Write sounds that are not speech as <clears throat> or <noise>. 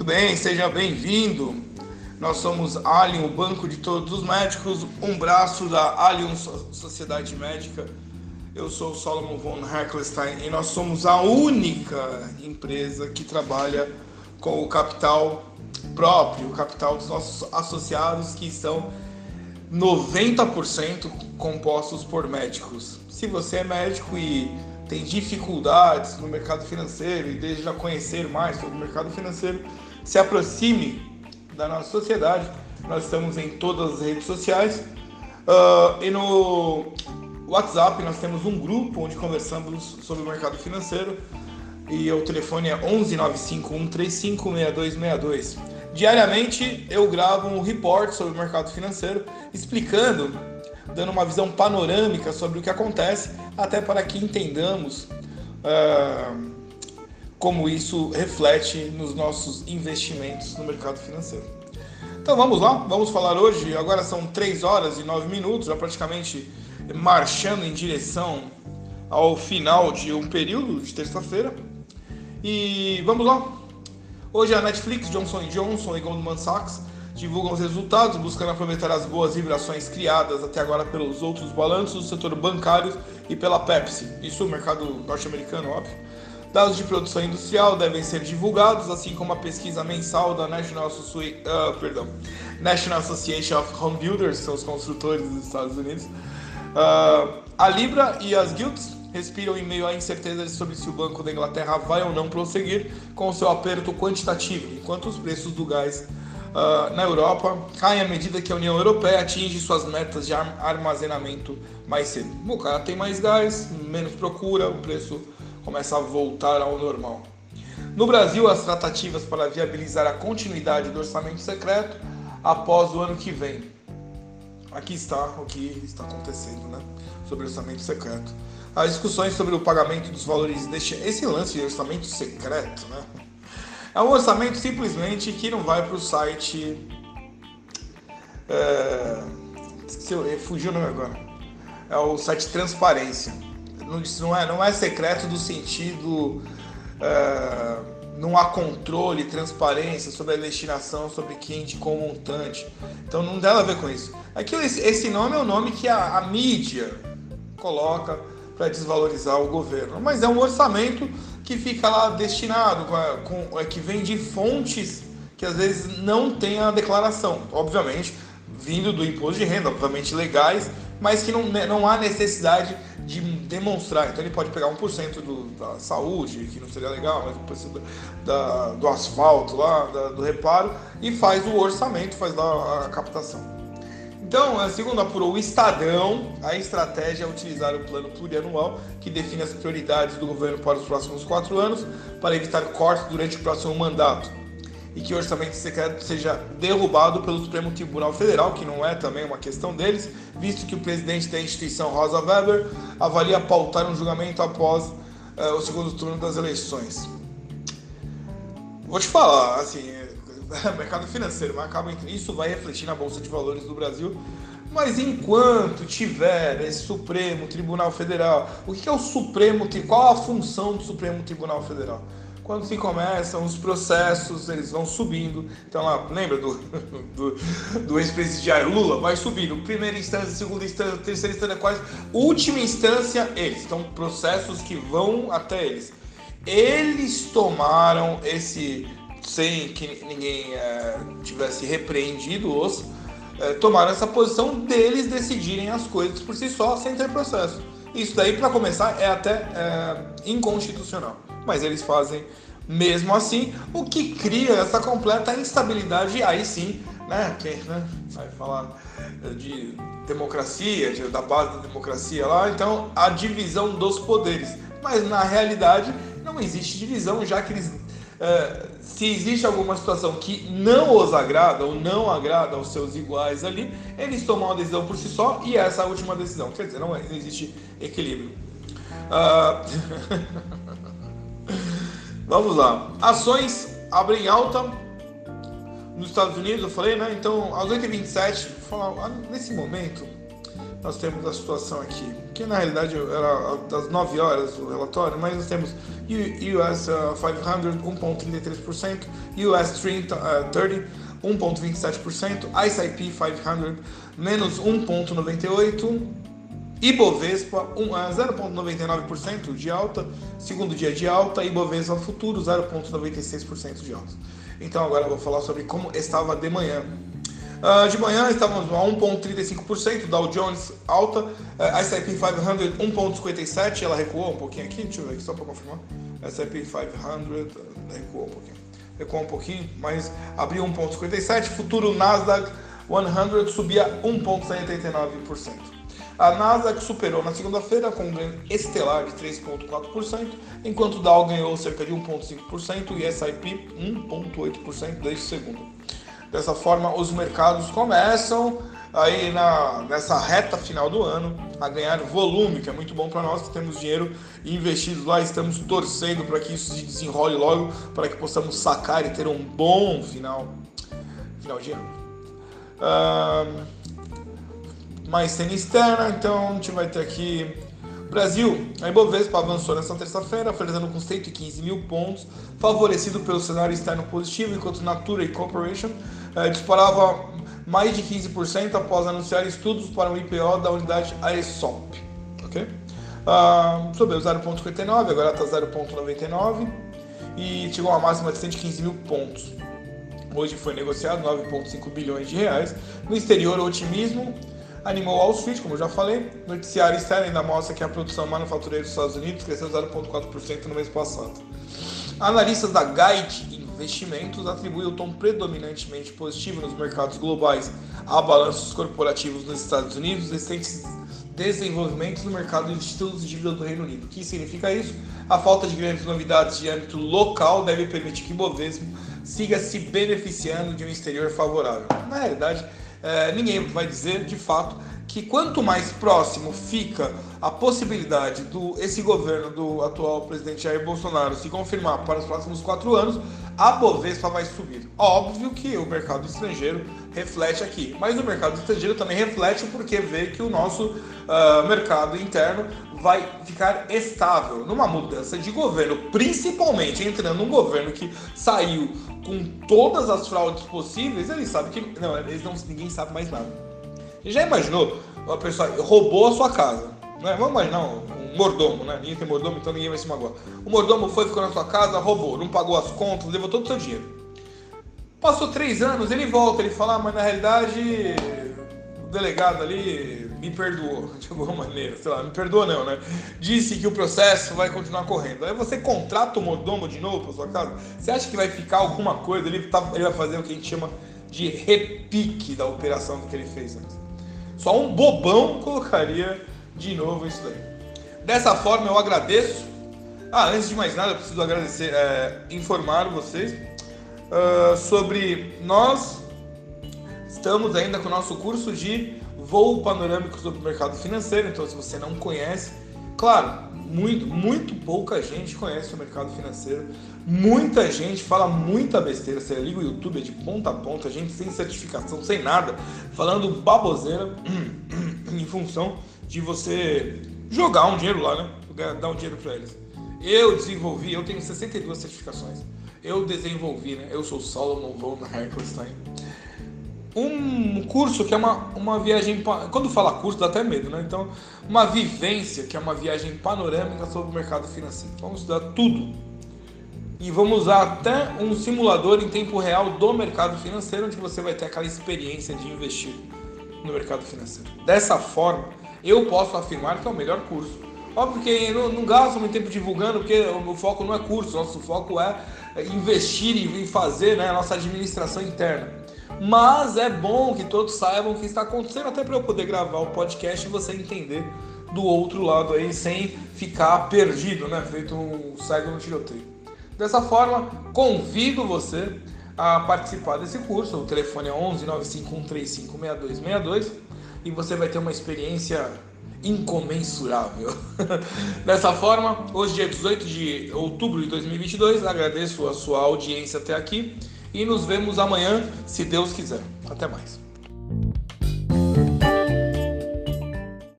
Muito bem, seja bem-vindo. Nós somos Alien, o banco de todos os médicos, um braço da Alien Sociedade Médica. Eu sou o Solomon von Heckelstein e nós somos a única empresa que trabalha com o capital próprio, o capital dos nossos associados que são 90% compostos por médicos. Se você é médico e tem dificuldades no mercado financeiro e deseja conhecer mais sobre o mercado financeiro, se aproxime da nossa sociedade. Nós estamos em todas as redes sociais uh, e no WhatsApp nós temos um grupo onde conversamos sobre o mercado financeiro e o telefone é 11 95 135 6262. Diariamente eu gravo um report sobre o mercado financeiro explicando dando uma visão panorâmica sobre o que acontece, até para que entendamos uh, como isso reflete nos nossos investimentos no mercado financeiro. Então vamos lá, vamos falar hoje. Agora são 3 horas e 9 minutos, já praticamente marchando em direção ao final de um período de terça-feira. E vamos lá. Hoje a Netflix, Johnson Johnson e Goldman Sachs divulgam os resultados, buscando aproveitar as boas vibrações criadas até agora pelos outros balanços do setor bancário e pela Pepsi. Isso no mercado norte-americano, óbvio. Dados de produção industrial devem ser divulgados, assim como a pesquisa mensal da National, uh, perdão, National Association of Home Builders, são os construtores dos Estados Unidos. Uh, a Libra e as guilds respiram em meio à incerteza sobre se o Banco da Inglaterra vai ou não prosseguir com seu aperto quantitativo, enquanto os preços do gás uh, na Europa caem à medida que a União Europeia atinge suas metas de armazenamento mais cedo. O cara tem mais gás, menos procura, o preço começa a voltar ao normal. No Brasil, as tratativas para viabilizar a continuidade do orçamento secreto após o ano que vem. Aqui está o que está acontecendo, né? Sobre orçamento secreto. As discussões sobre o pagamento dos valores deste esse lance de orçamento secreto, né? É um orçamento simplesmente que não vai para o site. É, fugiu o nome agora. É o site Transparência. Não, é, não é secreto do sentido. É, não há controle, transparência sobre a destinação, sobre quem indicou o montante. Então não nada a ver com isso. Aqui, esse nome é o nome que a, a mídia coloca para desvalorizar o governo. Mas é um orçamento que fica lá destinado, com, com, é, que vem de fontes que às vezes não tem a declaração. Obviamente, vindo do imposto de renda, obviamente legais, mas que não, né, não há necessidade de demonstrar. Então ele pode pegar 1% do, da saúde, que não seria legal, mas 1% da, do asfalto lá, da, do reparo, e faz o orçamento, faz lá a captação. Então, segundo apurou o Estadão, a estratégia é utilizar o plano plurianual que define as prioridades do governo para os próximos quatro anos para evitar cortes durante o próximo mandato e que o orçamento secreto seja derrubado pelo Supremo Tribunal Federal, que não é também uma questão deles, visto que o presidente da instituição, Rosa Weber, avalia pautar um julgamento após uh, o segundo turno das eleições. Vou te falar, assim, <laughs> mercado financeiro, mas acaba isso vai refletir na bolsa de valores do Brasil. Mas enquanto tiver esse Supremo Tribunal Federal, o que é o Supremo? Qual a função do Supremo Tribunal Federal? Quando se começam os processos, eles vão subindo. Então lembra do, <laughs> do, do ex-presidiário Lula? Vai subindo. Primeira instância, segunda instância, terceira instância, quase. Última instância, eles. Então, processos que vão até eles. Eles tomaram esse sem que ninguém é, tivesse repreendido-os, é, tomaram essa posição deles decidirem as coisas por si só, sem ter processo. Isso daí, para começar, é até é, inconstitucional. Mas eles fazem mesmo assim, o que cria essa completa instabilidade. Aí sim, né, quem né, vai falar de democracia, de, da base da democracia lá, então a divisão dos poderes. Mas na realidade não existe divisão, já que eles é, se existe alguma situação que não os agrada ou não agrada aos seus iguais ali, eles tomam uma decisão por si só e essa é a última decisão. Quer dizer, não, é, existe equilíbrio. Uh... <laughs> Vamos lá. Ações abrem alta nos Estados Unidos, eu falei, né? Então, às 8h27, falar, ah, nesse momento, nós temos a situação aqui, que na realidade era das 9 horas o relatório, mas nós temos US 500 1.33%, US 30, uh, 30 1.27%, ICIP 500 menos 1.98%, Ibovespa 0,99% de alta, segundo dia de alta, Ibovespa futuro 0,96% de alta. Então agora eu vou falar sobre como estava de manhã. Uh, de manhã estávamos a 1,35%, Dow Jones alta, uh, S&P 500 1,57%, ela recuou um pouquinho aqui, deixa eu ver aqui só para confirmar. S&P 500 recuou um pouquinho, recuou um pouquinho, mas abriu 1,57%, futuro Nasdaq 100 subia 1,79%. A Nasdaq superou na segunda-feira com um ganho estelar de 3,4%, enquanto o Dow ganhou cerca de 1,5% e S&P 1,8% desde segundo. Dessa forma, os mercados começam aí na, nessa reta final do ano a ganhar volume, que é muito bom para nós que temos dinheiro investido lá, estamos torcendo para que isso se desenrole logo, para que possamos sacar e ter um bom final, final de ano. Uh, mais cena externa, então a gente vai ter aqui Brasil, a Ibovespa avançou nesta terça-feira, oferecendo com 115 mil pontos, favorecido pelo cenário externo positivo, enquanto Natura e Corporation eh, disparava mais de 15% após anunciar estudos para o IPO da unidade Aesop. Ok? Uh, subiu 0,59, agora está 0,99 e chegou a máxima de 115 mil pontos. Hoje foi negociado 9,5 bilhões de reais. No exterior, o otimismo animou Wall Street, como já falei. Noticiário externo ainda mostra que a produção manufatureira dos Estados Unidos cresceu 0,4% no mês passado. Analistas da Guide Investimentos atribuem o tom predominantemente positivo nos mercados globais a balanços corporativos nos Estados Unidos recentes desenvolvimentos no mercado de títulos de dívida do Reino Unido. O que significa isso? A falta de grandes novidades de âmbito local deve permitir que Bovespa siga se beneficiando de um exterior favorável. Na realidade, é, ninguém vai dizer de fato que quanto mais próximo fica a possibilidade do esse governo do atual presidente Jair Bolsonaro se confirmar para os próximos quatro anos, a Bovespa vai subir. Óbvio que o mercado estrangeiro reflete aqui, mas o mercado estrangeiro também reflete porque vê que o nosso uh, mercado interno vai ficar estável numa mudança de governo, principalmente entrando um governo que saiu com todas as fraudes possíveis, ele sabe que não, eles não ninguém sabe mais nada. Já imaginou? Uma pessoa roubou a sua casa. Né? Vamos imaginar um, mordomo, né? Ninguém tem mordomo, então ninguém vai se magoar. O mordomo foi, ficou na sua casa, roubou, não pagou as contas, levou todo o seu dinheiro. Passou três anos, ele volta, ele fala, ah, mas na realidade o delegado ali me perdoou, <laughs> de alguma maneira, sei lá, me perdoa não, né? Disse que o processo vai continuar correndo. Aí você contrata o mordomo de novo para sua casa, você acha que vai ficar alguma coisa, ele, tá, ele vai fazer o que a gente chama de repique da operação que ele fez antes. Só um bobão colocaria de novo isso daí. Dessa forma eu agradeço. Ah, antes de mais nada, eu preciso agradecer, é, informar vocês uh, sobre nós estamos ainda com o nosso curso de voo panorâmico sobre o mercado financeiro. Então, se você não conhece, claro, muito, muito pouca gente conhece o mercado financeiro. Muita gente fala muita besteira. Você liga o YouTube é de ponta a ponta, gente sem certificação, sem nada, falando baboseira <clears throat> em função de você jogar um dinheiro lá, né? Dar um dinheiro para eles. Eu desenvolvi, eu tenho 62 certificações. Eu desenvolvi, né? Eu sou Solomon von Herkelstein um curso que é uma, uma viagem. Quando fala curso dá até medo, né? Então, uma vivência que é uma viagem panorâmica sobre o mercado financeiro. Vamos estudar tudo. E vamos usar até um simulador em tempo real do mercado financeiro, onde você vai ter aquela experiência de investir no mercado financeiro. Dessa forma, eu posso afirmar que é o melhor curso. Óbvio que não, não gasto muito tempo divulgando, porque o foco não é curso, nosso foco é investir e fazer né, a nossa administração interna. Mas é bom que todos saibam o que está acontecendo, até para eu poder gravar o podcast e você entender do outro lado aí, sem ficar perdido, né? Feito um cego no tiroteio. Dessa forma, convido você a participar desse curso. O telefone é 11 95135 6262 e você vai ter uma experiência incomensurável. <laughs> Dessa forma, hoje, dia 18 de outubro de 2022, agradeço a sua audiência até aqui e nos vemos amanhã, se Deus quiser. Até mais.